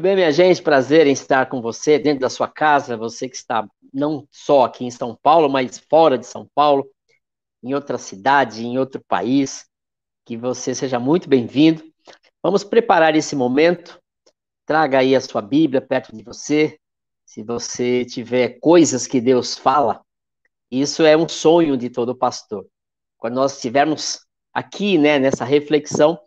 Muito bem, minha gente, prazer em estar com você dentro da sua casa, você que está não só aqui em São Paulo, mas fora de São Paulo, em outra cidade, em outro país, que você seja muito bem-vindo. Vamos preparar esse momento, traga aí a sua Bíblia perto de você, se você tiver coisas que Deus fala, isso é um sonho de todo pastor. Quando nós estivermos aqui, né, nessa reflexão,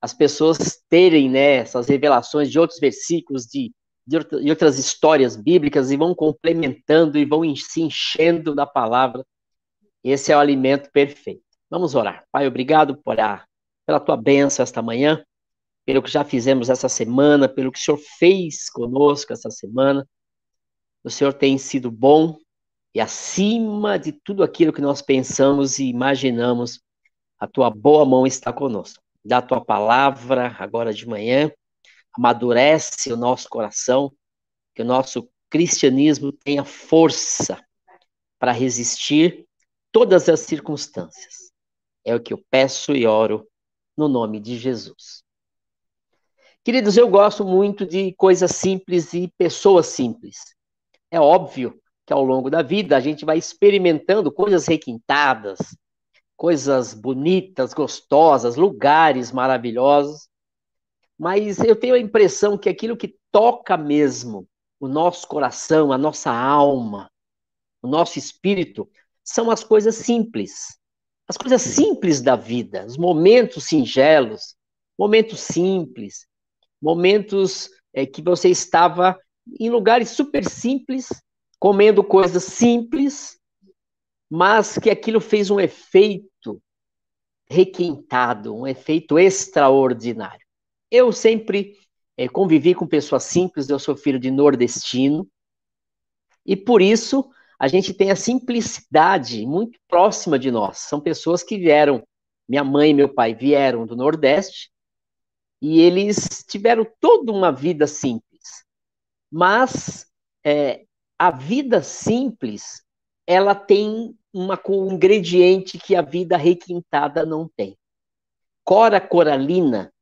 as pessoas terem né, essas revelações de outros versículos, de, de outras histórias bíblicas, e vão complementando e vão se enchendo da palavra. Esse é o alimento perfeito. Vamos orar. Pai, obrigado por a, pela tua bênção esta manhã, pelo que já fizemos essa semana, pelo que o Senhor fez conosco essa semana. O Senhor tem sido bom e acima de tudo aquilo que nós pensamos e imaginamos, a tua boa mão está conosco da tua palavra agora de manhã, amadurece o nosso coração, que o nosso cristianismo tenha força para resistir todas as circunstâncias. É o que eu peço e oro no nome de Jesus. Queridos, eu gosto muito de coisas simples e pessoas simples. É óbvio que ao longo da vida a gente vai experimentando coisas requintadas, coisas bonitas, gostosas, lugares maravilhosos, mas eu tenho a impressão que aquilo que toca mesmo o nosso coração, a nossa alma, o nosso espírito, são as coisas simples. As coisas simples da vida, os momentos singelos, momentos simples, momentos é, que você estava em lugares super simples, comendo coisas simples, mas que aquilo fez um efeito requintado, um efeito extraordinário. Eu sempre é, convivi com pessoas simples, eu sou filho de nordestino, e por isso a gente tem a simplicidade muito próxima de nós. São pessoas que vieram, minha mãe e meu pai vieram do Nordeste, e eles tiveram toda uma vida simples. Mas é, a vida simples ela tem uma, um ingrediente que a vida requintada não tem. Cora Coralina,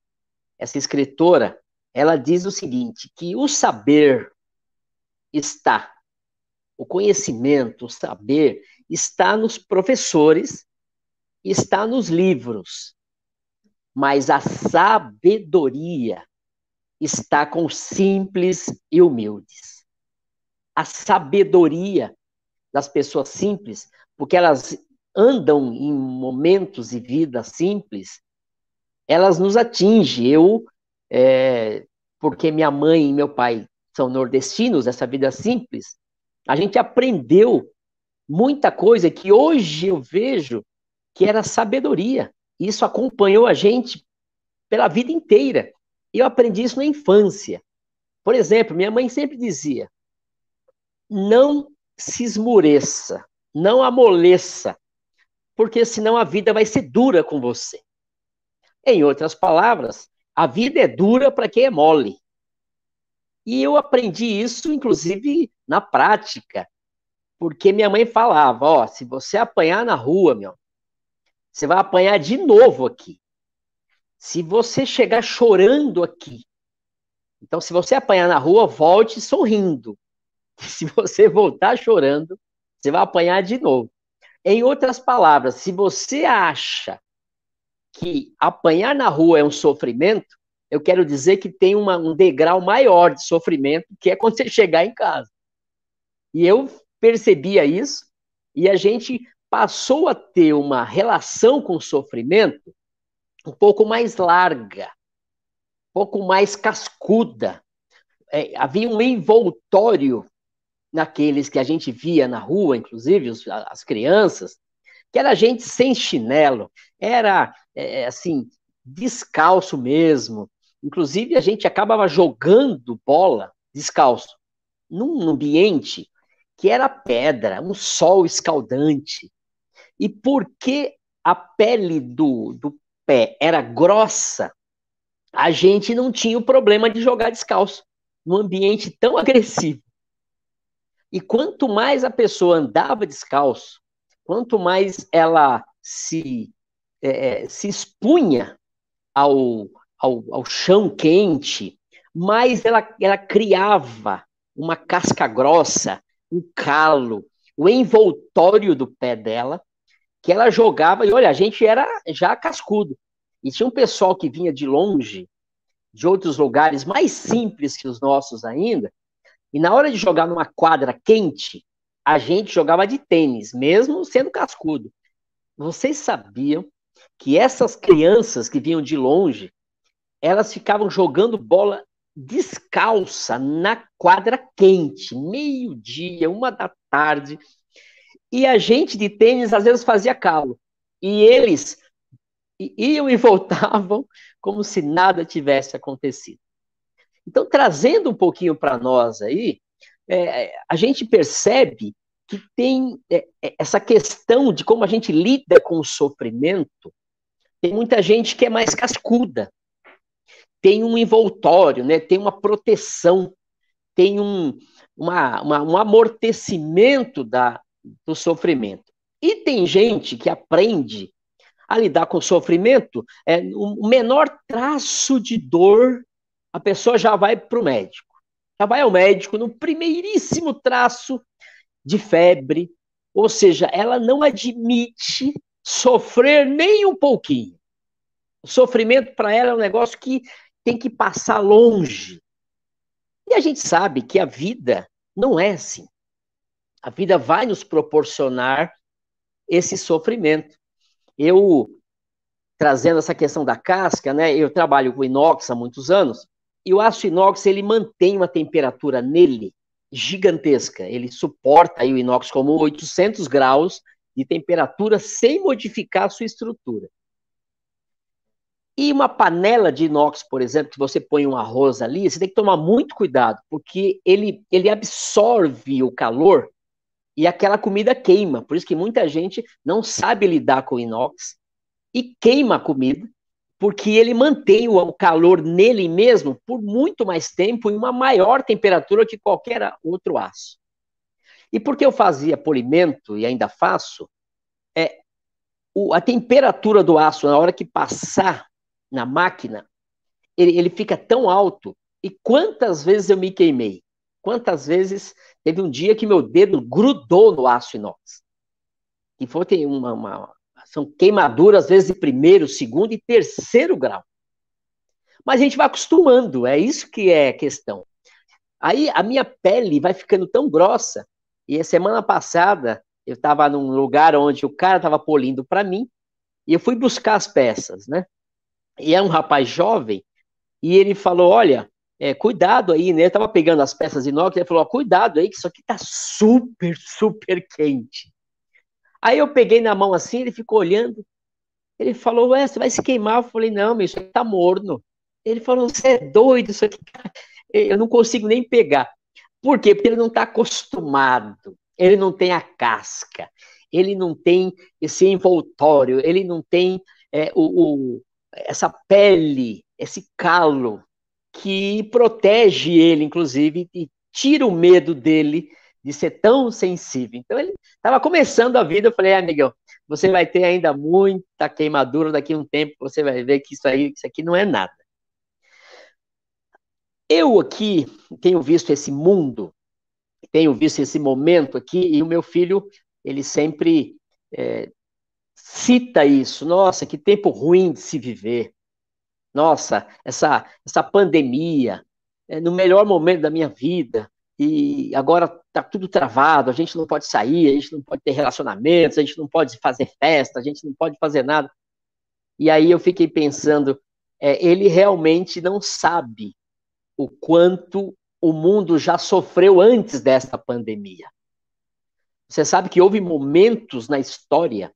essa escritora, ela diz o seguinte, que o saber está, o conhecimento, o saber, está nos professores, está nos livros, mas a sabedoria está com simples e humildes. A sabedoria das pessoas simples, porque elas andam em momentos e vida simples, elas nos atingem. Eu, é, porque minha mãe e meu pai são nordestinos, essa vida simples, a gente aprendeu muita coisa que hoje eu vejo que era sabedoria. Isso acompanhou a gente pela vida inteira. Eu aprendi isso na infância. Por exemplo, minha mãe sempre dizia: não se esmoreça, não amoleça, porque senão a vida vai ser dura com você. Em outras palavras, a vida é dura para quem é mole. E eu aprendi isso, inclusive, na prática, porque minha mãe falava: ó, se você apanhar na rua, meu, você vai apanhar de novo aqui. Se você chegar chorando aqui, então, se você apanhar na rua, volte sorrindo. se você voltar chorando, você vai apanhar de novo. Em outras palavras, se você acha que apanhar na rua é um sofrimento, eu quero dizer que tem uma, um degrau maior de sofrimento, que é quando você chegar em casa. E eu percebia isso, e a gente passou a ter uma relação com o sofrimento um pouco mais larga, um pouco mais cascuda. É, havia um envoltório naqueles que a gente via na rua, inclusive os, as crianças, que era gente sem chinelo, era é, assim, descalço mesmo. Inclusive, a gente acabava jogando bola descalço, num ambiente que era pedra, um sol escaldante. E porque a pele do, do pé era grossa, a gente não tinha o problema de jogar descalço num ambiente tão agressivo. E quanto mais a pessoa andava descalço, quanto mais ela se, é, é se expunha ao, ao, ao chão quente, mais ela, ela criava uma casca grossa, um calo, o envoltório do pé dela, que ela jogava, e olha, a gente era já cascudo. E tinha um pessoal que vinha de longe, de outros lugares mais simples que os nossos ainda, e na hora de jogar numa quadra quente, a gente jogava de tênis, mesmo sendo cascudo. Vocês sabiam que essas crianças que vinham de longe, elas ficavam jogando bola descalça na quadra quente, meio-dia, uma da tarde, e a gente de tênis às vezes fazia calo. E eles iam e voltavam como se nada tivesse acontecido. Então, trazendo um pouquinho para nós aí, é, a gente percebe que tem é, é, essa questão de como a gente lida com o sofrimento. Tem muita gente que é mais cascuda, tem um envoltório, né? tem uma proteção, tem um, uma, uma, um amortecimento da, do sofrimento. E tem gente que aprende a lidar com o sofrimento, é, o menor traço de dor, a pessoa já vai para o médico. Já vai ao médico no primeiríssimo traço de febre, ou seja, ela não admite sofrer nem um pouquinho. O sofrimento para ela é um negócio que tem que passar longe. E a gente sabe que a vida não é assim. A vida vai nos proporcionar esse sofrimento. Eu, trazendo essa questão da casca, né, eu trabalho com inox há muitos anos, e o aço inox, ele mantém uma temperatura nele gigantesca. Ele suporta aí o inox como 800 graus de temperatura sem modificar a sua estrutura. E uma panela de inox, por exemplo, que você põe um arroz ali, você tem que tomar muito cuidado, porque ele, ele absorve o calor e aquela comida queima. Por isso que muita gente não sabe lidar com inox e queima a comida, porque ele mantém o calor nele mesmo por muito mais tempo em uma maior temperatura que qualquer outro aço. E porque eu fazia polimento e ainda faço, é, o, a temperatura do aço, na hora que passar na máquina, ele, ele fica tão alto. E quantas vezes eu me queimei? Quantas vezes teve um dia que meu dedo grudou no aço inox? E foi tem uma, uma, são queimaduras, às vezes, de primeiro, segundo e terceiro grau. Mas a gente vai acostumando, é isso que é a questão. Aí a minha pele vai ficando tão grossa, e a semana passada eu estava num lugar onde o cara estava polindo para mim, e eu fui buscar as peças, né? E é um rapaz jovem, e ele falou: Olha, é, cuidado aí, né? Eu tava pegando as peças de inox, ele falou: Cuidado aí, que isso aqui tá super, super quente. Aí eu peguei na mão assim, ele ficou olhando. Ele falou: Ué, você vai se queimar? Eu falei: Não, isso aqui tá morno. Ele falou: Você é doido, isso aqui tá... Eu não consigo nem pegar. Por quê? Porque ele não está acostumado, ele não tem a casca, ele não tem esse envoltório, ele não tem é, o, o essa pele, esse calo que protege ele, inclusive, e tira o medo dele de ser tão sensível. Então ele estava começando a vida, eu falei, ah, amigão, você vai ter ainda muita queimadura daqui a um tempo, você vai ver que isso aí, isso aqui não é nada. Eu aqui tenho visto esse mundo, tenho visto esse momento aqui, e o meu filho, ele sempre é, cita isso. Nossa, que tempo ruim de se viver. Nossa, essa, essa pandemia, é no melhor momento da minha vida, e agora tá tudo travado, a gente não pode sair, a gente não pode ter relacionamentos, a gente não pode fazer festa, a gente não pode fazer nada. E aí eu fiquei pensando, é, ele realmente não sabe o quanto o mundo já sofreu antes desta pandemia. Você sabe que houve momentos na história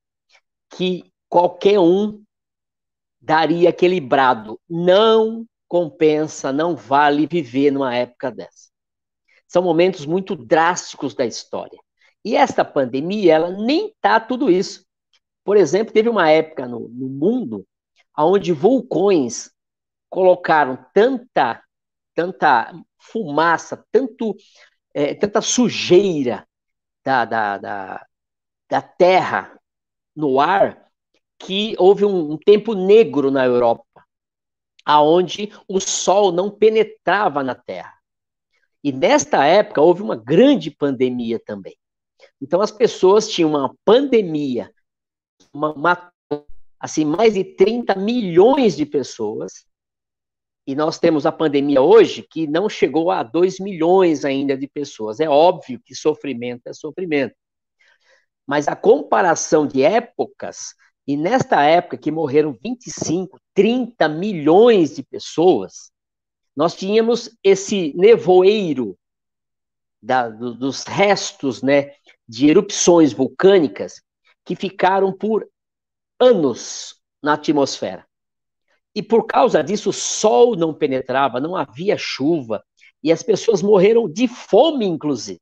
que qualquer um daria aquele brado. Não compensa, não vale viver numa época dessa. São momentos muito drásticos da história. E esta pandemia, ela nem tá tudo isso. Por exemplo, teve uma época no, no mundo onde vulcões colocaram tanta, tanta fumaça, tanto, é, tanta sujeira da, da, da, da terra no ar, que houve um, um tempo negro na Europa, aonde o sol não penetrava na terra. E nesta época houve uma grande pandemia também. Então as pessoas tinham uma pandemia, uma, uma, assim, mais de 30 milhões de pessoas, e nós temos a pandemia hoje que não chegou a 2 milhões ainda de pessoas. É óbvio que sofrimento é sofrimento. Mas a comparação de épocas, e nesta época que morreram 25, 30 milhões de pessoas, nós tínhamos esse nevoeiro da, do, dos restos né, de erupções vulcânicas que ficaram por anos na atmosfera. E por causa disso, o sol não penetrava, não havia chuva, e as pessoas morreram de fome, inclusive.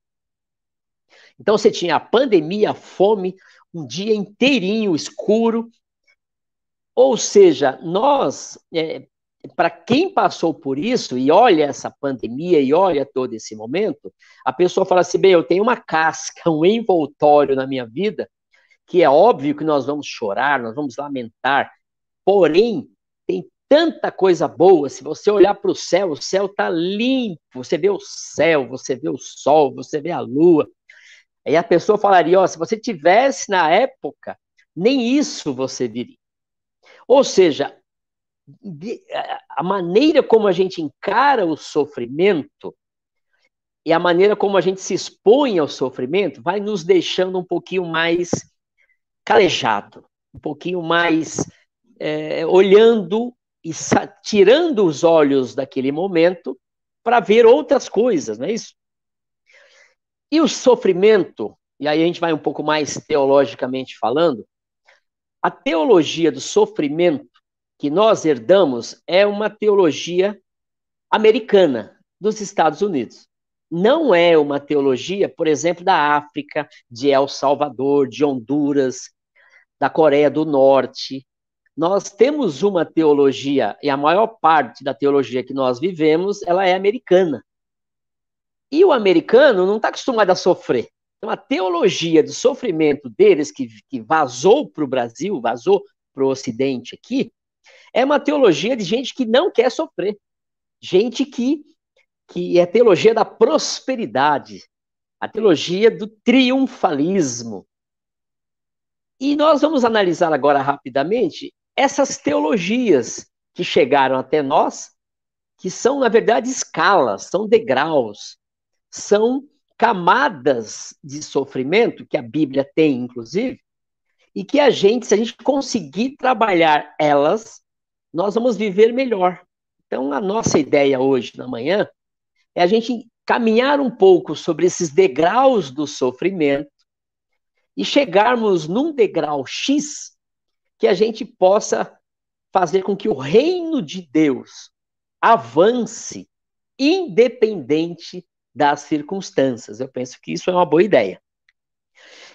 Então você tinha a pandemia, a fome, um dia inteirinho escuro. Ou seja, nós, é, para quem passou por isso e olha essa pandemia e olha todo esse momento, a pessoa fala assim: bem, eu tenho uma casca, um envoltório na minha vida, que é óbvio que nós vamos chorar, nós vamos lamentar, porém, tanta coisa boa. Se você olhar para o céu, o céu está limpo. Você vê o céu, você vê o sol, você vê a lua. Aí a pessoa falaria: ó, se você tivesse na época, nem isso você viria. Ou seja, a maneira como a gente encara o sofrimento e a maneira como a gente se expõe ao sofrimento vai nos deixando um pouquinho mais calejado, um pouquinho mais é, olhando e tirando os olhos daquele momento para ver outras coisas, não é isso? E o sofrimento, e aí a gente vai um pouco mais teologicamente falando, a teologia do sofrimento que nós herdamos é uma teologia americana, dos Estados Unidos. Não é uma teologia, por exemplo, da África, de El Salvador, de Honduras, da Coreia do Norte, nós temos uma teologia, e a maior parte da teologia que nós vivemos, ela é americana. E o americano não está acostumado a sofrer. Então, a teologia do sofrimento deles, que, que vazou para o Brasil, vazou para o Ocidente aqui, é uma teologia de gente que não quer sofrer. Gente que, que é teologia da prosperidade, a teologia do triunfalismo. E nós vamos analisar agora rapidamente essas teologias que chegaram até nós, que são, na verdade, escalas, são degraus, são camadas de sofrimento que a Bíblia tem, inclusive, e que a gente, se a gente conseguir trabalhar elas, nós vamos viver melhor. Então, a nossa ideia hoje, na manhã, é a gente caminhar um pouco sobre esses degraus do sofrimento e chegarmos num degrau X que a gente possa fazer com que o reino de Deus avance independente das circunstâncias. Eu penso que isso é uma boa ideia.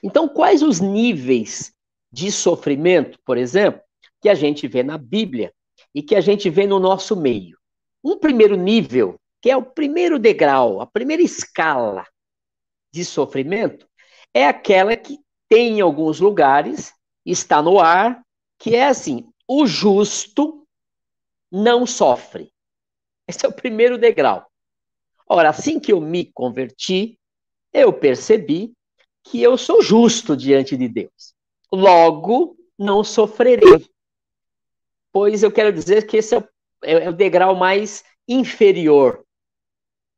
Então, quais os níveis de sofrimento, por exemplo, que a gente vê na Bíblia e que a gente vê no nosso meio? Um primeiro nível, que é o primeiro degrau, a primeira escala de sofrimento, é aquela que tem em alguns lugares, está no ar, que é assim: o justo não sofre. Esse é o primeiro degrau. Ora, assim que eu me converti, eu percebi que eu sou justo diante de Deus. Logo, não sofrerei. Pois eu quero dizer que esse é o, é, é o degrau mais inferior.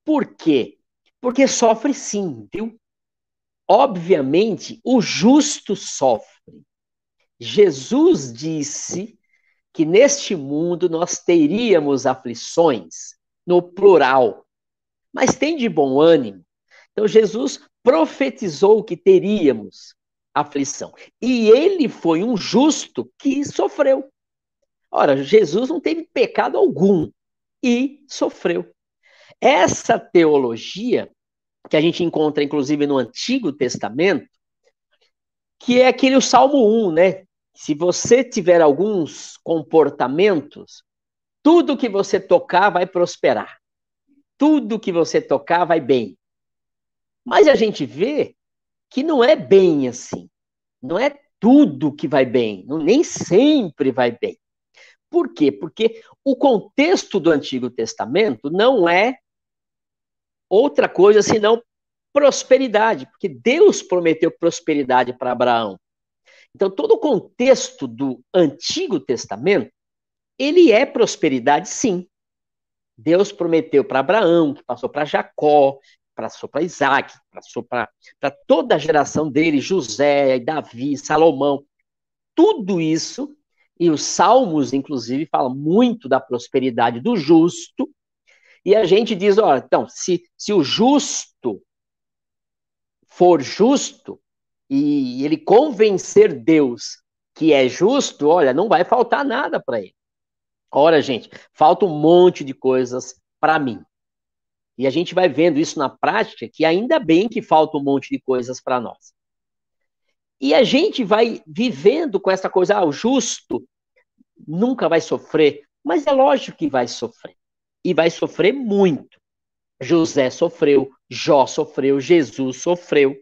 Por quê? Porque sofre sim, viu? Obviamente, o justo sofre. Jesus disse que neste mundo nós teríamos aflições, no plural, mas tem de bom ânimo. Então, Jesus profetizou que teríamos aflição. E ele foi um justo que sofreu. Ora, Jesus não teve pecado algum e sofreu. Essa teologia, que a gente encontra inclusive no Antigo Testamento, que é aquele o Salmo 1, né? Se você tiver alguns comportamentos tudo que você tocar vai prosperar. Tudo que você tocar vai bem. Mas a gente vê que não é bem assim. Não é tudo que vai bem, não, nem sempre vai bem. Por quê? Porque o contexto do Antigo Testamento não é outra coisa senão prosperidade, porque Deus prometeu prosperidade para Abraão. Então, todo o contexto do Antigo Testamento, ele é prosperidade, sim. Deus prometeu para Abraão, que passou para Jacó, passou para Isaac, passou para toda a geração dele, José, Davi, Salomão. Tudo isso, e os Salmos, inclusive, falam muito da prosperidade do justo. E a gente diz: ó, então, se, se o justo for justo, e ele convencer Deus que é justo, olha, não vai faltar nada para ele. Ora, gente, falta um monte de coisas para mim. E a gente vai vendo isso na prática, que ainda bem que falta um monte de coisas para nós. E a gente vai vivendo com essa coisa, ah, o justo nunca vai sofrer, mas é lógico que vai sofrer. E vai sofrer muito. José sofreu, Jó sofreu, Jesus sofreu.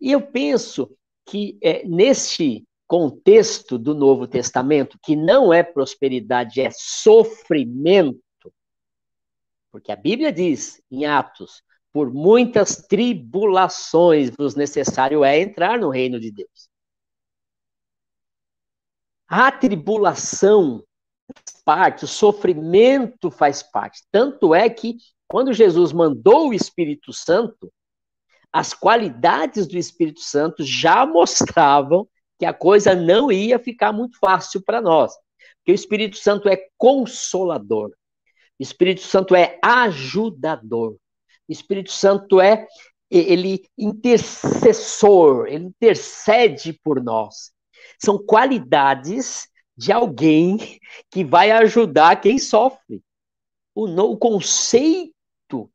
E eu penso que é, neste contexto do Novo Testamento, que não é prosperidade, é sofrimento, porque a Bíblia diz em Atos: por muitas tribulações vos necessário é entrar no reino de Deus. A tribulação faz parte, o sofrimento faz parte. Tanto é que, quando Jesus mandou o Espírito Santo, as qualidades do Espírito Santo já mostravam que a coisa não ia ficar muito fácil para nós. Porque o Espírito Santo é consolador. Espírito Santo é ajudador. Espírito Santo é ele intercessor, ele intercede por nós. São qualidades de alguém que vai ajudar quem sofre. O, no, o conceito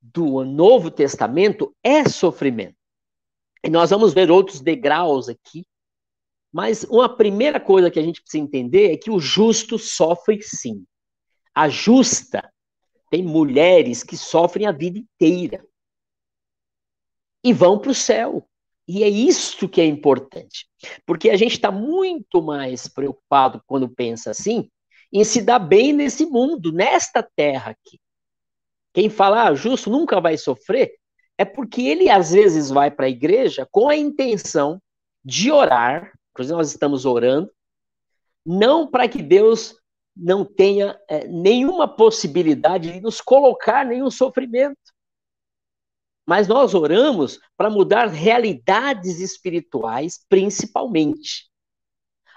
do Novo Testamento é sofrimento. E nós vamos ver outros degraus aqui. Mas uma primeira coisa que a gente precisa entender é que o justo sofre sim a justa. Tem mulheres que sofrem a vida inteira e vão para o céu. E é isso que é importante. Porque a gente está muito mais preocupado quando pensa assim em se dar bem nesse mundo, nesta terra aqui. Quem fala, ah, justo nunca vai sofrer, é porque ele às vezes vai para a igreja com a intenção de orar, inclusive nós estamos orando, não para que Deus não tenha é, nenhuma possibilidade de nos colocar nenhum sofrimento. Mas nós oramos para mudar realidades espirituais, principalmente.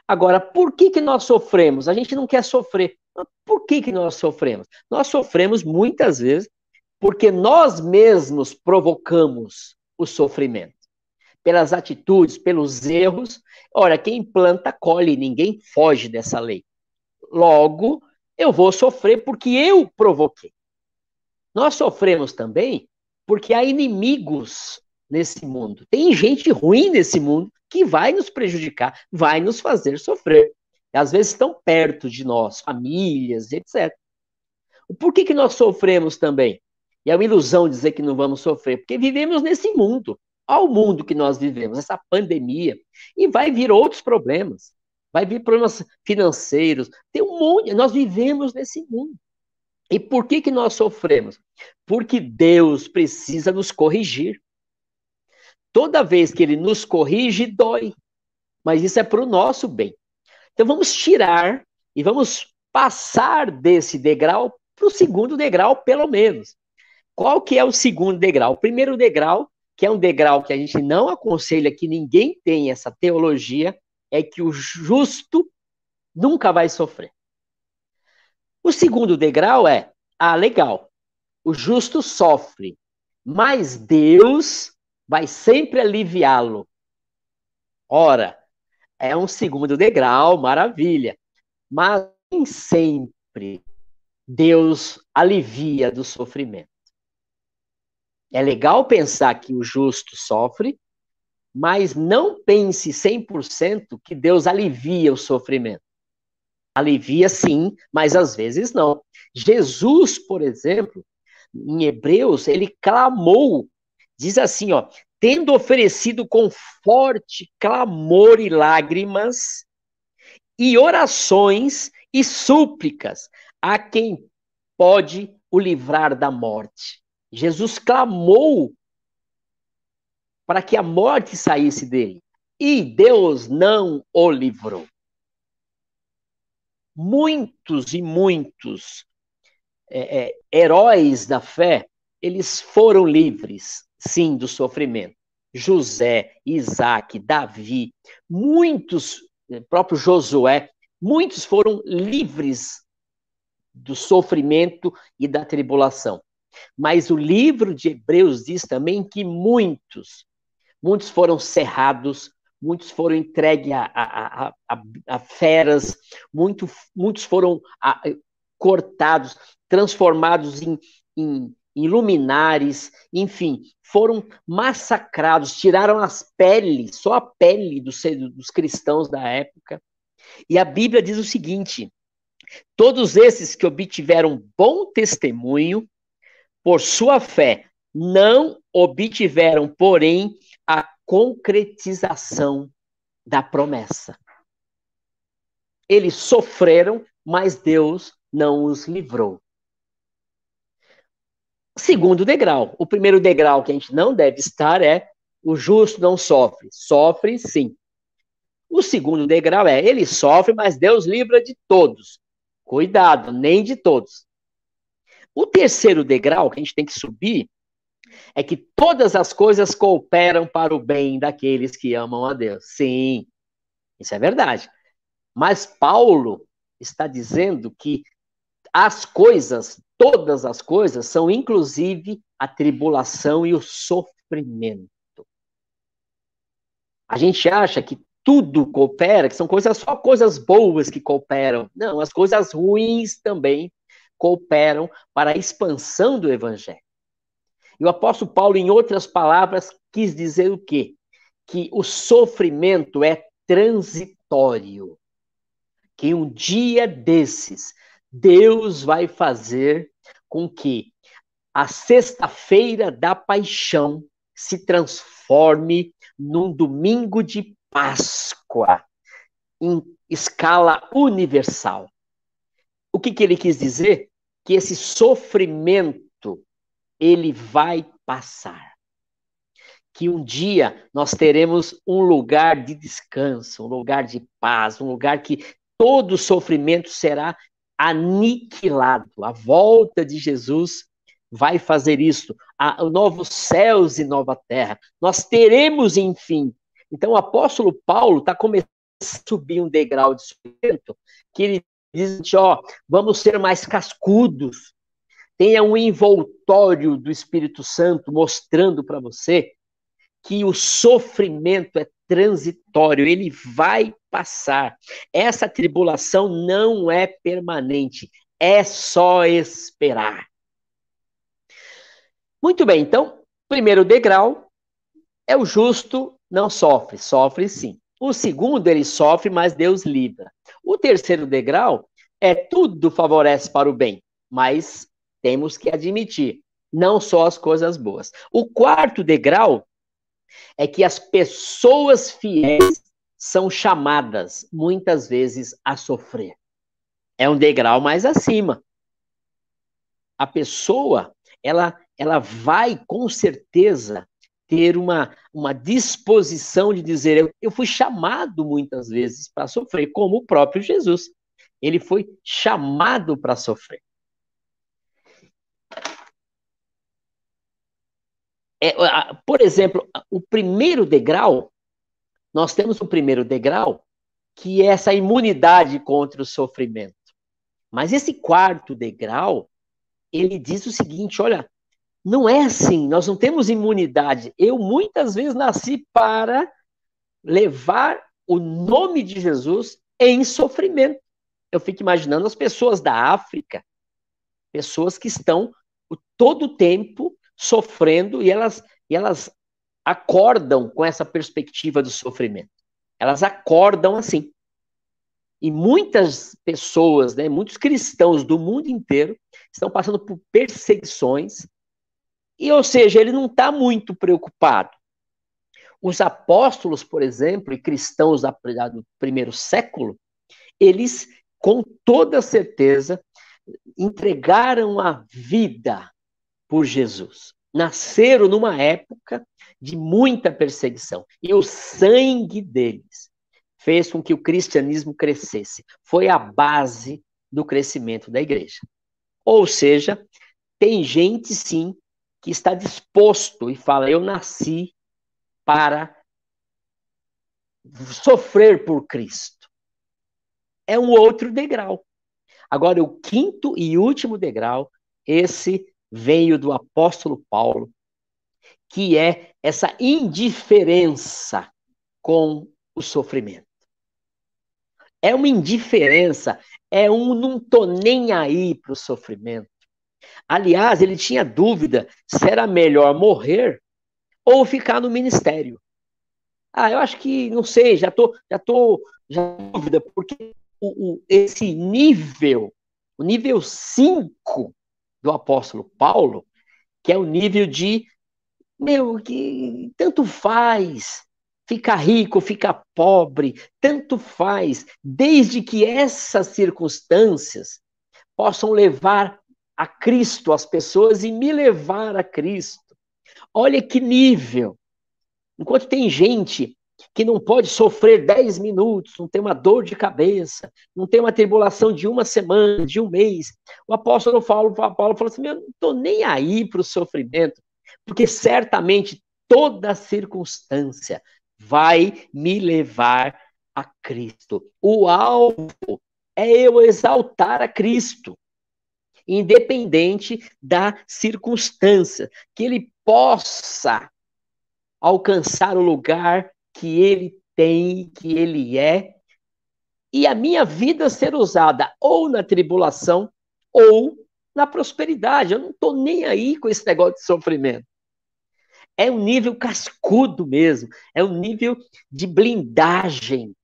Agora, por que, que nós sofremos? A gente não quer sofrer. Por que, que nós sofremos? Nós sofremos muitas vezes porque nós mesmos provocamos o sofrimento. Pelas atitudes, pelos erros. Ora, quem planta, colhe, ninguém foge dessa lei. Logo, eu vou sofrer porque eu provoquei. Nós sofremos também porque há inimigos nesse mundo. Tem gente ruim nesse mundo que vai nos prejudicar, vai nos fazer sofrer. Às vezes estão perto de nós, famílias, etc. Por que, que nós sofremos também? E é uma ilusão dizer que não vamos sofrer, porque vivemos nesse mundo. Ao mundo que nós vivemos, essa pandemia. E vai vir outros problemas vai vir problemas financeiros, tem um monte, nós vivemos nesse mundo. E por que que nós sofremos? Porque Deus precisa nos corrigir. Toda vez que ele nos corrige, dói. Mas isso é para o nosso bem. Então vamos tirar e vamos passar desse degrau para o segundo degrau, pelo menos. Qual que é o segundo degrau? O primeiro degrau, que é um degrau que a gente não aconselha que ninguém tenha essa teologia, é que o justo nunca vai sofrer. O segundo degrau é, ah, legal, o justo sofre, mas Deus vai sempre aliviá-lo. Ora, é um segundo degrau, maravilha. Mas nem sempre Deus alivia do sofrimento. É legal pensar que o justo sofre, mas não pense 100% que Deus alivia o sofrimento. Alivia sim, mas às vezes não. Jesus, por exemplo, em Hebreus, ele clamou, diz assim, ó, tendo oferecido com forte clamor e lágrimas e orações e súplicas a quem pode o livrar da morte. Jesus clamou para que a morte saísse dele. E Deus não o livrou. Muitos e muitos é, é, heróis da fé, eles foram livres, sim, do sofrimento. José, Isaac, Davi, muitos, é, próprio Josué, muitos foram livres do sofrimento e da tribulação. Mas o livro de Hebreus diz também que muitos, muitos foram cerrados, muitos foram entregues a, a, a, a feras, muito, muitos foram cortados, transformados em, em, em luminares, enfim, foram massacrados, tiraram as peles, só a pele dos, dos cristãos da época. E a Bíblia diz o seguinte: todos esses que obtiveram bom testemunho por sua fé, não obtiveram, porém, concretização da promessa. Eles sofreram, mas Deus não os livrou. Segundo degrau. O primeiro degrau que a gente não deve estar é o justo não sofre. Sofre sim. O segundo degrau é ele sofre, mas Deus livra de todos. Cuidado, nem de todos. O terceiro degrau que a gente tem que subir é que todas as coisas cooperam para o bem daqueles que amam a Deus. Sim, isso é verdade. Mas Paulo está dizendo que as coisas, todas as coisas, são inclusive a tribulação e o sofrimento. A gente acha que tudo coopera, que são coisas só coisas boas que cooperam. Não, as coisas ruins também cooperam para a expansão do evangelho. E o apóstolo Paulo, em outras palavras, quis dizer o quê? Que o sofrimento é transitório. Que um dia desses, Deus vai fazer com que a sexta-feira da paixão se transforme num domingo de Páscoa em escala universal. O que, que ele quis dizer? Que esse sofrimento ele vai passar. Que um dia nós teremos um lugar de descanso, um lugar de paz, um lugar que todo sofrimento será aniquilado. A volta de Jesus vai fazer isso. A, novos céus e nova terra. Nós teremos, enfim. Então, o apóstolo Paulo está começando a subir um degrau de sofrimento que ele diz: ó, vamos ser mais cascudos, tenha um envoltório do Espírito Santo mostrando para você que o sofrimento é transitório, ele vai passar. Essa tribulação não é permanente, é só esperar. Muito bem, então, primeiro degrau é o justo não sofre, sofre sim. O segundo, ele sofre, mas Deus livra. O terceiro degrau é tudo favorece para o bem, mas temos que admitir, não só as coisas boas. O quarto degrau é que as pessoas fiéis são chamadas, muitas vezes, a sofrer. É um degrau mais acima. A pessoa, ela, ela vai, com certeza, ter uma, uma disposição de dizer: eu, eu fui chamado muitas vezes para sofrer, como o próprio Jesus. Ele foi chamado para sofrer. É, por exemplo, o primeiro degrau, nós temos o primeiro degrau, que é essa imunidade contra o sofrimento. Mas esse quarto degrau, ele diz o seguinte: olha, não é assim, nós não temos imunidade. Eu muitas vezes nasci para levar o nome de Jesus em sofrimento. Eu fico imaginando as pessoas da África, pessoas que estão todo o tempo sofrendo e elas, e elas acordam com essa perspectiva do sofrimento. Elas acordam assim. E muitas pessoas, né, muitos cristãos do mundo inteiro estão passando por perseguições, e ou seja, ele não está muito preocupado. Os apóstolos, por exemplo, e cristãos do primeiro século, eles, com toda certeza, entregaram a vida por Jesus. Nasceram numa época de muita perseguição. E o sangue deles fez com que o cristianismo crescesse. Foi a base do crescimento da igreja. Ou seja, tem gente sim que está disposto e fala: Eu nasci para sofrer por Cristo. É um outro degrau. Agora, o quinto e último degrau, esse veio do apóstolo Paulo, que é essa indiferença com o sofrimento. É uma indiferença, é um não tô nem aí para o sofrimento. Aliás, ele tinha dúvida se era melhor morrer ou ficar no ministério. Ah, eu acho que, não sei, já tô, já tô, já dúvida, porque o, o, esse nível, o nível 5 do apóstolo Paulo, que é o nível de, meu, que tanto faz, ficar rico, ficar pobre, tanto faz, desde que essas circunstâncias possam levar a Cristo as pessoas e me levar a Cristo. Olha que nível. Enquanto tem gente que não pode sofrer 10 minutos, não tem uma dor de cabeça, não tem uma tribulação de uma semana, de um mês. O apóstolo Paulo, Paulo falou assim: Eu não estou nem aí para o sofrimento, porque certamente toda circunstância vai me levar a Cristo. O alvo é eu exaltar a Cristo, independente da circunstância, que ele possa alcançar o lugar que ele tem, que ele é, e a minha vida ser usada ou na tribulação ou na prosperidade. Eu não estou nem aí com esse negócio de sofrimento. É um nível cascudo mesmo, é um nível de blindagem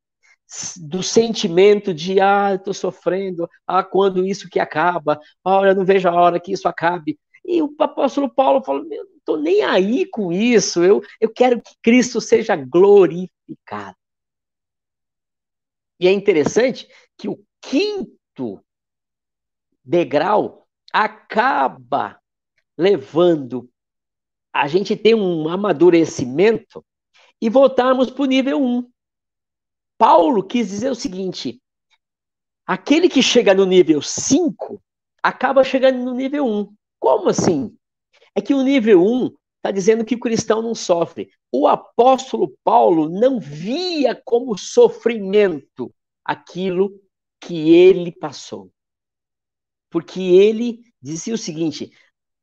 do sentimento de ah, estou sofrendo, ah, quando isso que acaba, olha, eu não vejo a hora que isso acabe. E o apóstolo Paulo falou: não estou nem aí com isso, eu, eu quero que Cristo seja glorificado. E é interessante que o quinto degrau acaba levando a gente ter um amadurecimento e voltarmos para o nível 1. Paulo quis dizer o seguinte: aquele que chega no nível 5 acaba chegando no nível 1. Como assim? É que o nível 1 está dizendo que o cristão não sofre. O apóstolo Paulo não via como sofrimento aquilo que ele passou. Porque ele dizia o seguinte: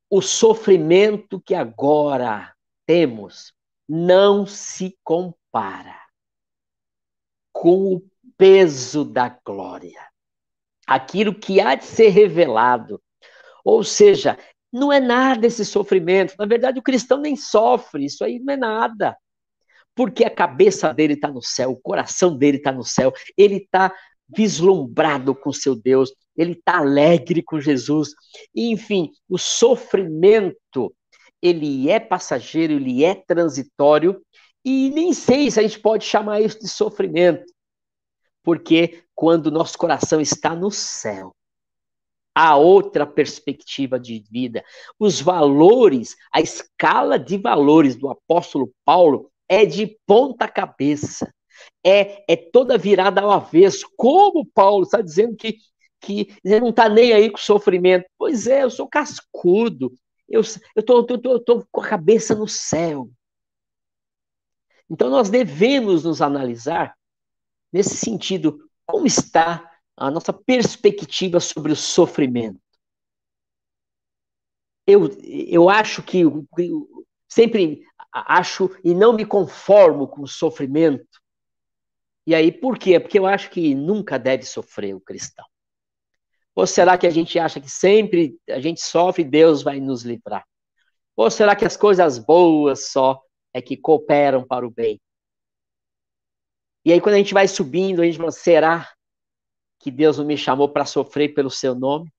o sofrimento que agora temos não se compara com o peso da glória. Aquilo que há de ser revelado. Ou seja, não é nada esse sofrimento. Na verdade, o cristão nem sofre, isso aí não é nada. Porque a cabeça dele está no céu, o coração dele está no céu, ele está vislumbrado com seu Deus, ele está alegre com Jesus. Enfim, o sofrimento, ele é passageiro, ele é transitório, e nem sei se a gente pode chamar isso de sofrimento, porque quando nosso coração está no céu, há outra perspectiva de vida. Os valores, a escala de valores do apóstolo Paulo é de ponta cabeça. É, é toda virada ao avesso. Como Paulo está dizendo que, que ele não está nem aí com sofrimento. Pois é, eu sou cascudo. Eu estou com a cabeça no céu. Então nós devemos nos analisar nesse sentido, como está a nossa perspectiva sobre o sofrimento. Eu, eu acho que sempre acho e não me conformo com o sofrimento. E aí, por quê? Porque eu acho que nunca deve sofrer o cristão. Ou será que a gente acha que sempre a gente sofre e Deus vai nos livrar? Ou será que as coisas boas só é que cooperam para o bem? E aí, quando a gente vai subindo, a gente fala, será? Que Deus não me chamou para sofrer pelo seu nome.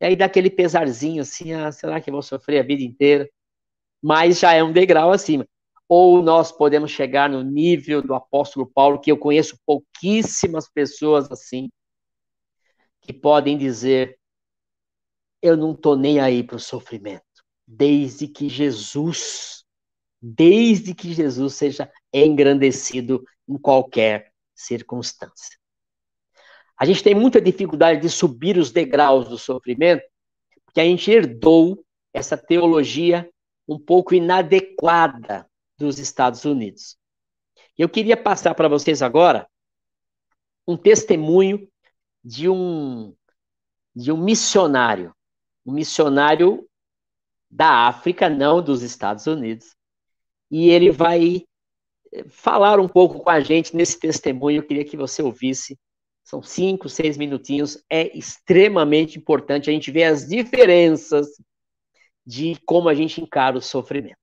E aí dá aquele pesarzinho assim, ah, será que vou sofrer a vida inteira? Mas já é um degrau acima. Ou nós podemos chegar no nível do apóstolo Paulo, que eu conheço pouquíssimas pessoas assim, que podem dizer: eu não estou nem aí para o sofrimento, desde que Jesus, desde que Jesus seja engrandecido em qualquer circunstância. A gente tem muita dificuldade de subir os degraus do sofrimento, porque a gente herdou essa teologia um pouco inadequada dos Estados Unidos. Eu queria passar para vocês agora um testemunho de um de um missionário, um missionário da África, não dos Estados Unidos. E ele vai eh, falar um pouco com a gente nesse testemunho. Eu queria que você ouvisse. São cinco, seis minutinhos. É extremamente importante a gente ver as diferenças de como a gente encara o sofrimento.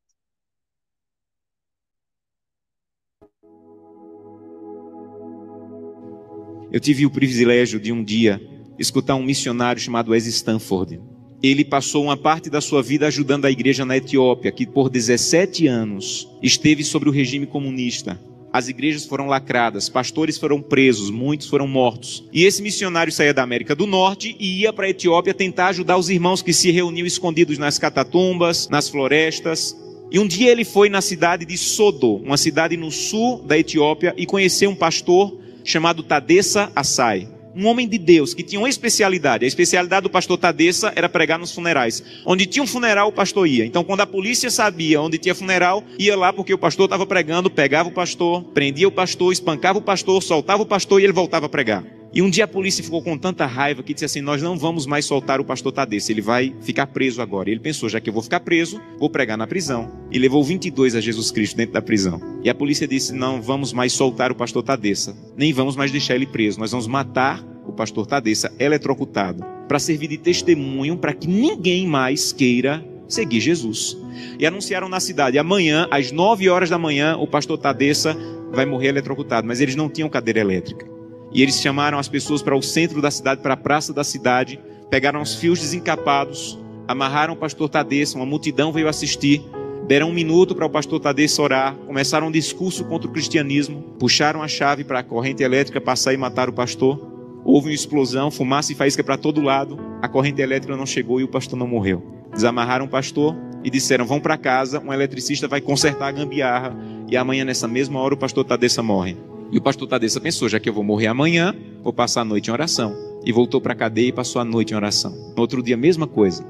Eu tive o privilégio de um dia escutar um missionário chamado Wes Stanford. Ele passou uma parte da sua vida ajudando a igreja na Etiópia, que por 17 anos esteve sobre o regime comunista. As igrejas foram lacradas, pastores foram presos, muitos foram mortos. E esse missionário saía da América do Norte e ia para a Etiópia tentar ajudar os irmãos que se reuniam escondidos nas catatumbas, nas florestas. E um dia ele foi na cidade de Sodo, uma cidade no sul da Etiópia, e conheceu um pastor chamado Tadessa Assai. Um homem de Deus que tinha uma especialidade. A especialidade do pastor Tadessa era pregar nos funerais. Onde tinha um funeral, o pastor ia. Então, quando a polícia sabia onde tinha funeral, ia lá porque o pastor estava pregando, pegava o pastor, prendia o pastor, espancava o pastor, soltava o pastor e ele voltava a pregar. E um dia a polícia ficou com tanta raiva que disse assim: Nós não vamos mais soltar o pastor Tadesse, ele vai ficar preso agora. E ele pensou: Já que eu vou ficar preso, vou pregar na prisão. E levou 22 a Jesus Cristo dentro da prisão. E a polícia disse: Não vamos mais soltar o pastor Tadessa, nem vamos mais deixar ele preso. Nós vamos matar o pastor Tadessa eletrocutado, para servir de testemunho para que ninguém mais queira seguir Jesus. E anunciaram na cidade: amanhã, às 9 horas da manhã, o pastor Tadessa vai morrer eletrocutado. Mas eles não tinham cadeira elétrica. E eles chamaram as pessoas para o centro da cidade, para a praça da cidade, pegaram os fios desencapados, amarraram o pastor Tadeu, uma multidão veio assistir, deram um minuto para o pastor Tadeu orar, começaram um discurso contra o cristianismo, puxaram a chave para a corrente elétrica passar e matar o pastor. Houve uma explosão, fumaça e faísca para todo lado, a corrente elétrica não chegou e o pastor não morreu. Desamarraram o pastor e disseram: vão para casa, um eletricista vai consertar a gambiarra e amanhã, nessa mesma hora, o pastor Tadessa morre. E o pastor Tadessa pensou: já que eu vou morrer amanhã, vou passar a noite em oração. E voltou para a cadeia e passou a noite em oração. No outro dia, mesma coisa.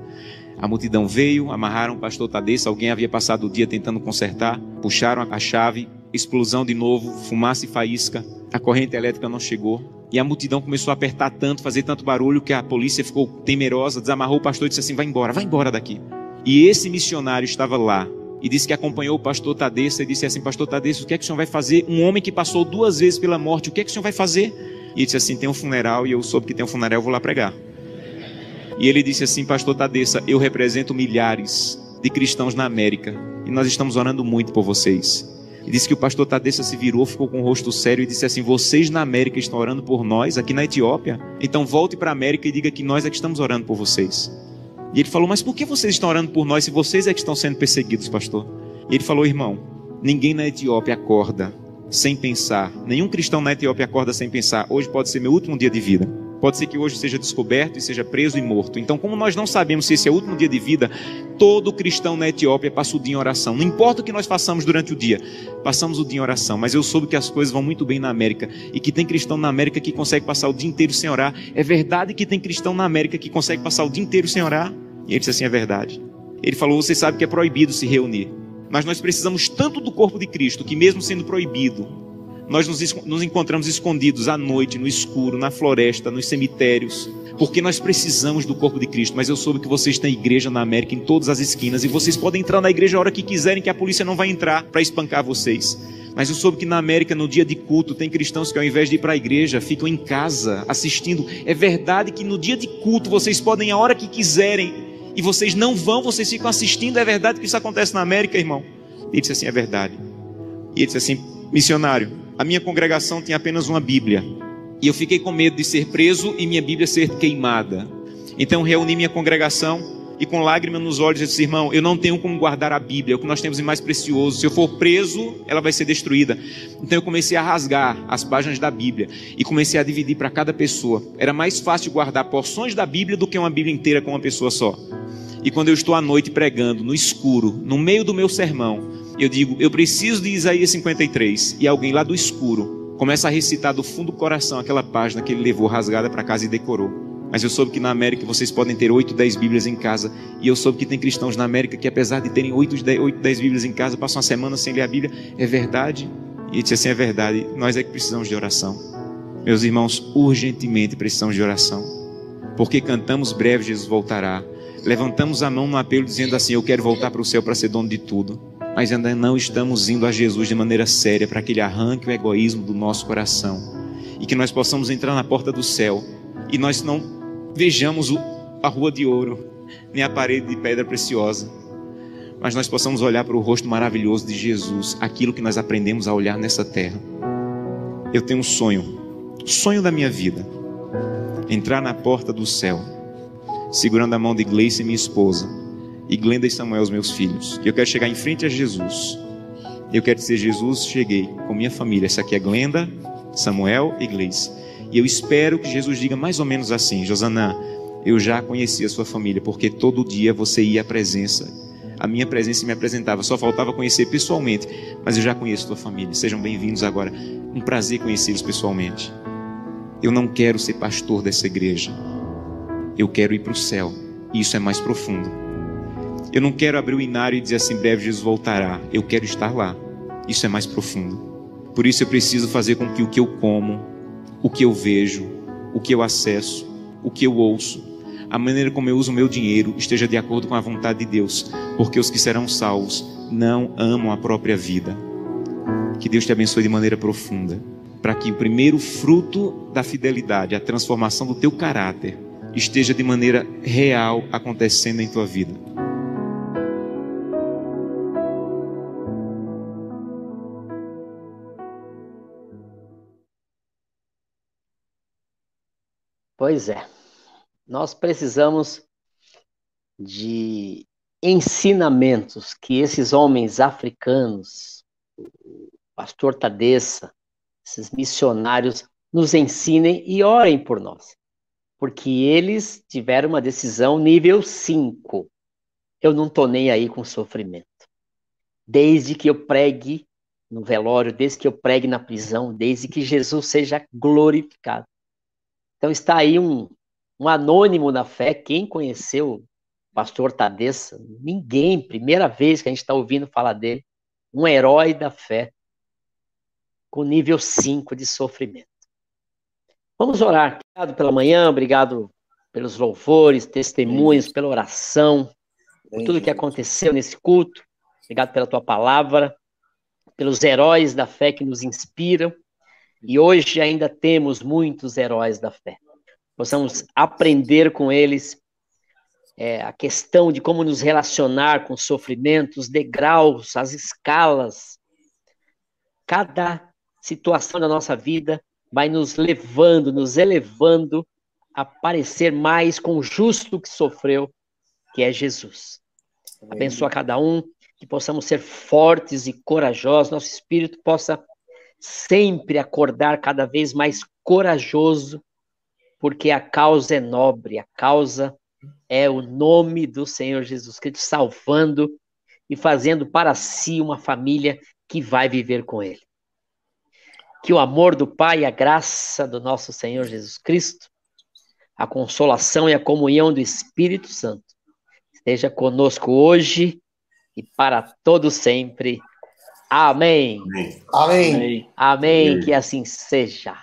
A multidão veio, amarraram o pastor Tadessa, alguém havia passado o dia tentando consertar, puxaram a chave, explosão de novo, fumaça e faísca, a corrente elétrica não chegou. E a multidão começou a apertar tanto, fazer tanto barulho, que a polícia ficou temerosa, desamarrou o pastor e disse assim: vai embora, vai embora daqui. E esse missionário estava lá, e disse que acompanhou o pastor Tadessa e disse assim: Pastor Tadessa, o que é que o senhor vai fazer? Um homem que passou duas vezes pela morte, o que é que o senhor vai fazer? E ele disse assim: Tem um funeral e eu soube que tem um funeral, eu vou lá pregar. E ele disse assim: Pastor Tadessa, eu represento milhares de cristãos na América e nós estamos orando muito por vocês. E disse que o pastor Tadessa se virou, ficou com o rosto sério e disse assim: Vocês na América estão orando por nós, aqui na Etiópia? Então volte para a América e diga que nós é que estamos orando por vocês. E ele falou: Mas por que vocês estão orando por nós se vocês é que estão sendo perseguidos, pastor? E ele falou: Irmão, ninguém na Etiópia acorda sem pensar. Nenhum cristão na Etiópia acorda sem pensar. Hoje pode ser meu último dia de vida. Pode ser que hoje seja descoberto e seja preso e morto. Então, como nós não sabemos se esse é o último dia de vida, todo cristão na Etiópia passa o dia em oração. Não importa o que nós façamos durante o dia, passamos o dia em oração. Mas eu soube que as coisas vão muito bem na América e que tem cristão na América que consegue passar o dia inteiro sem orar. É verdade que tem cristão na América que consegue passar o dia inteiro sem orar? E ele disse assim: é verdade. Ele falou: você sabe que é proibido se reunir. Mas nós precisamos tanto do corpo de Cristo que, mesmo sendo proibido, nós nos, nos encontramos escondidos à noite, no escuro, na floresta, nos cemitérios, porque nós precisamos do corpo de Cristo. Mas eu soube que vocês têm igreja na América em todas as esquinas e vocês podem entrar na igreja a hora que quiserem, que a polícia não vai entrar para espancar vocês. Mas eu soube que na América, no dia de culto, tem cristãos que ao invés de ir para a igreja, ficam em casa assistindo. É verdade que no dia de culto vocês podem a hora que quiserem e vocês não vão, vocês ficam assistindo. É verdade que isso acontece na América, irmão? Ele disse assim: é verdade. E ele disse assim: missionário, a minha congregação tem apenas uma Bíblia. E eu fiquei com medo de ser preso e minha Bíblia ser queimada. Então reuni minha congregação e com lágrimas nos olhos, disse, irmão, eu não tenho como guardar a Bíblia, é o que nós temos de mais precioso. Se eu for preso, ela vai ser destruída. Então eu comecei a rasgar as páginas da Bíblia e comecei a dividir para cada pessoa. Era mais fácil guardar porções da Bíblia do que uma Bíblia inteira com uma pessoa só. E quando eu estou à noite pregando, no escuro, no meio do meu sermão, eu digo, eu preciso de Isaías 53. E alguém lá do escuro começa a recitar do fundo do coração aquela página que ele levou rasgada para casa e decorou. Mas eu soube que na América vocês podem ter 8, 10 Bíblias em casa. E eu soube que tem cristãos na América que, apesar de terem 8, 10, Bíblias em casa, passam uma semana sem ler a Bíblia. É verdade? E ele disse assim: é verdade. Nós é que precisamos de oração. Meus irmãos, urgentemente precisamos de oração. Porque cantamos breve, Jesus voltará. Levantamos a mão no apelo dizendo assim: Eu quero voltar para o céu para ser dono de tudo. Mas ainda não estamos indo a Jesus de maneira séria para que Ele arranque o egoísmo do nosso coração. E que nós possamos entrar na porta do céu. E nós não vejamos a rua de ouro, nem a parede de pedra preciosa, mas nós possamos olhar para o rosto maravilhoso de Jesus, aquilo que nós aprendemos a olhar nessa terra. Eu tenho um sonho, sonho da minha vida, entrar na porta do céu, segurando a mão de Gleice, minha esposa, e Glenda e Samuel, os meus filhos. Eu quero chegar em frente a Jesus. Eu quero dizer, Jesus, cheguei com minha família. Essa aqui é Glenda, Samuel e Gleice. E eu espero que Jesus diga mais ou menos assim: Josanã, eu já conhecia a sua família, porque todo dia você ia à presença. A minha presença me apresentava, só faltava conhecer pessoalmente, mas eu já conheço a tua família. Sejam bem-vindos agora. Um prazer conhecê-los pessoalmente. Eu não quero ser pastor dessa igreja. Eu quero ir para o céu. E isso é mais profundo. Eu não quero abrir o inário e dizer assim, breve Jesus voltará. Eu quero estar lá. Isso é mais profundo. Por isso eu preciso fazer com que o que eu como, o que eu vejo, o que eu acesso, o que eu ouço, a maneira como eu uso o meu dinheiro esteja de acordo com a vontade de Deus, porque os que serão salvos não amam a própria vida. Que Deus te abençoe de maneira profunda, para que o primeiro fruto da fidelidade, a transformação do teu caráter, esteja de maneira real acontecendo em tua vida. Pois é. Nós precisamos de ensinamentos que esses homens africanos, o pastor Tadeça, esses missionários, nos ensinem e orem por nós. Porque eles tiveram uma decisão nível 5. Eu não estou nem aí com sofrimento. Desde que eu pregue no velório, desde que eu pregue na prisão, desde que Jesus seja glorificado. Então está aí um, um anônimo na fé. Quem conheceu o pastor Tadeça? Ninguém. Primeira vez que a gente está ouvindo falar dele. Um herói da fé. Com nível 5 de sofrimento. Vamos orar. Obrigado pela manhã, obrigado pelos louvores, testemunhos, pela oração, por tudo que aconteceu nesse culto. Obrigado pela tua palavra, pelos heróis da fé que nos inspiram. E hoje ainda temos muitos heróis da fé. Possamos aprender com eles é, a questão de como nos relacionar com sofrimentos, degraus, as escalas. Cada situação da nossa vida vai nos levando, nos elevando a parecer mais com o justo que sofreu, que é Jesus. Abençoa cada um, que possamos ser fortes e corajosos, nosso espírito possa sempre acordar cada vez mais corajoso, porque a causa é nobre, a causa é o nome do Senhor Jesus Cristo, salvando e fazendo para si uma família que vai viver com Ele. Que o amor do Pai, a graça do nosso Senhor Jesus Cristo, a consolação e a comunhão do Espírito Santo esteja conosco hoje e para todo sempre. Amém. Amém. Amém. Amém. Que assim seja.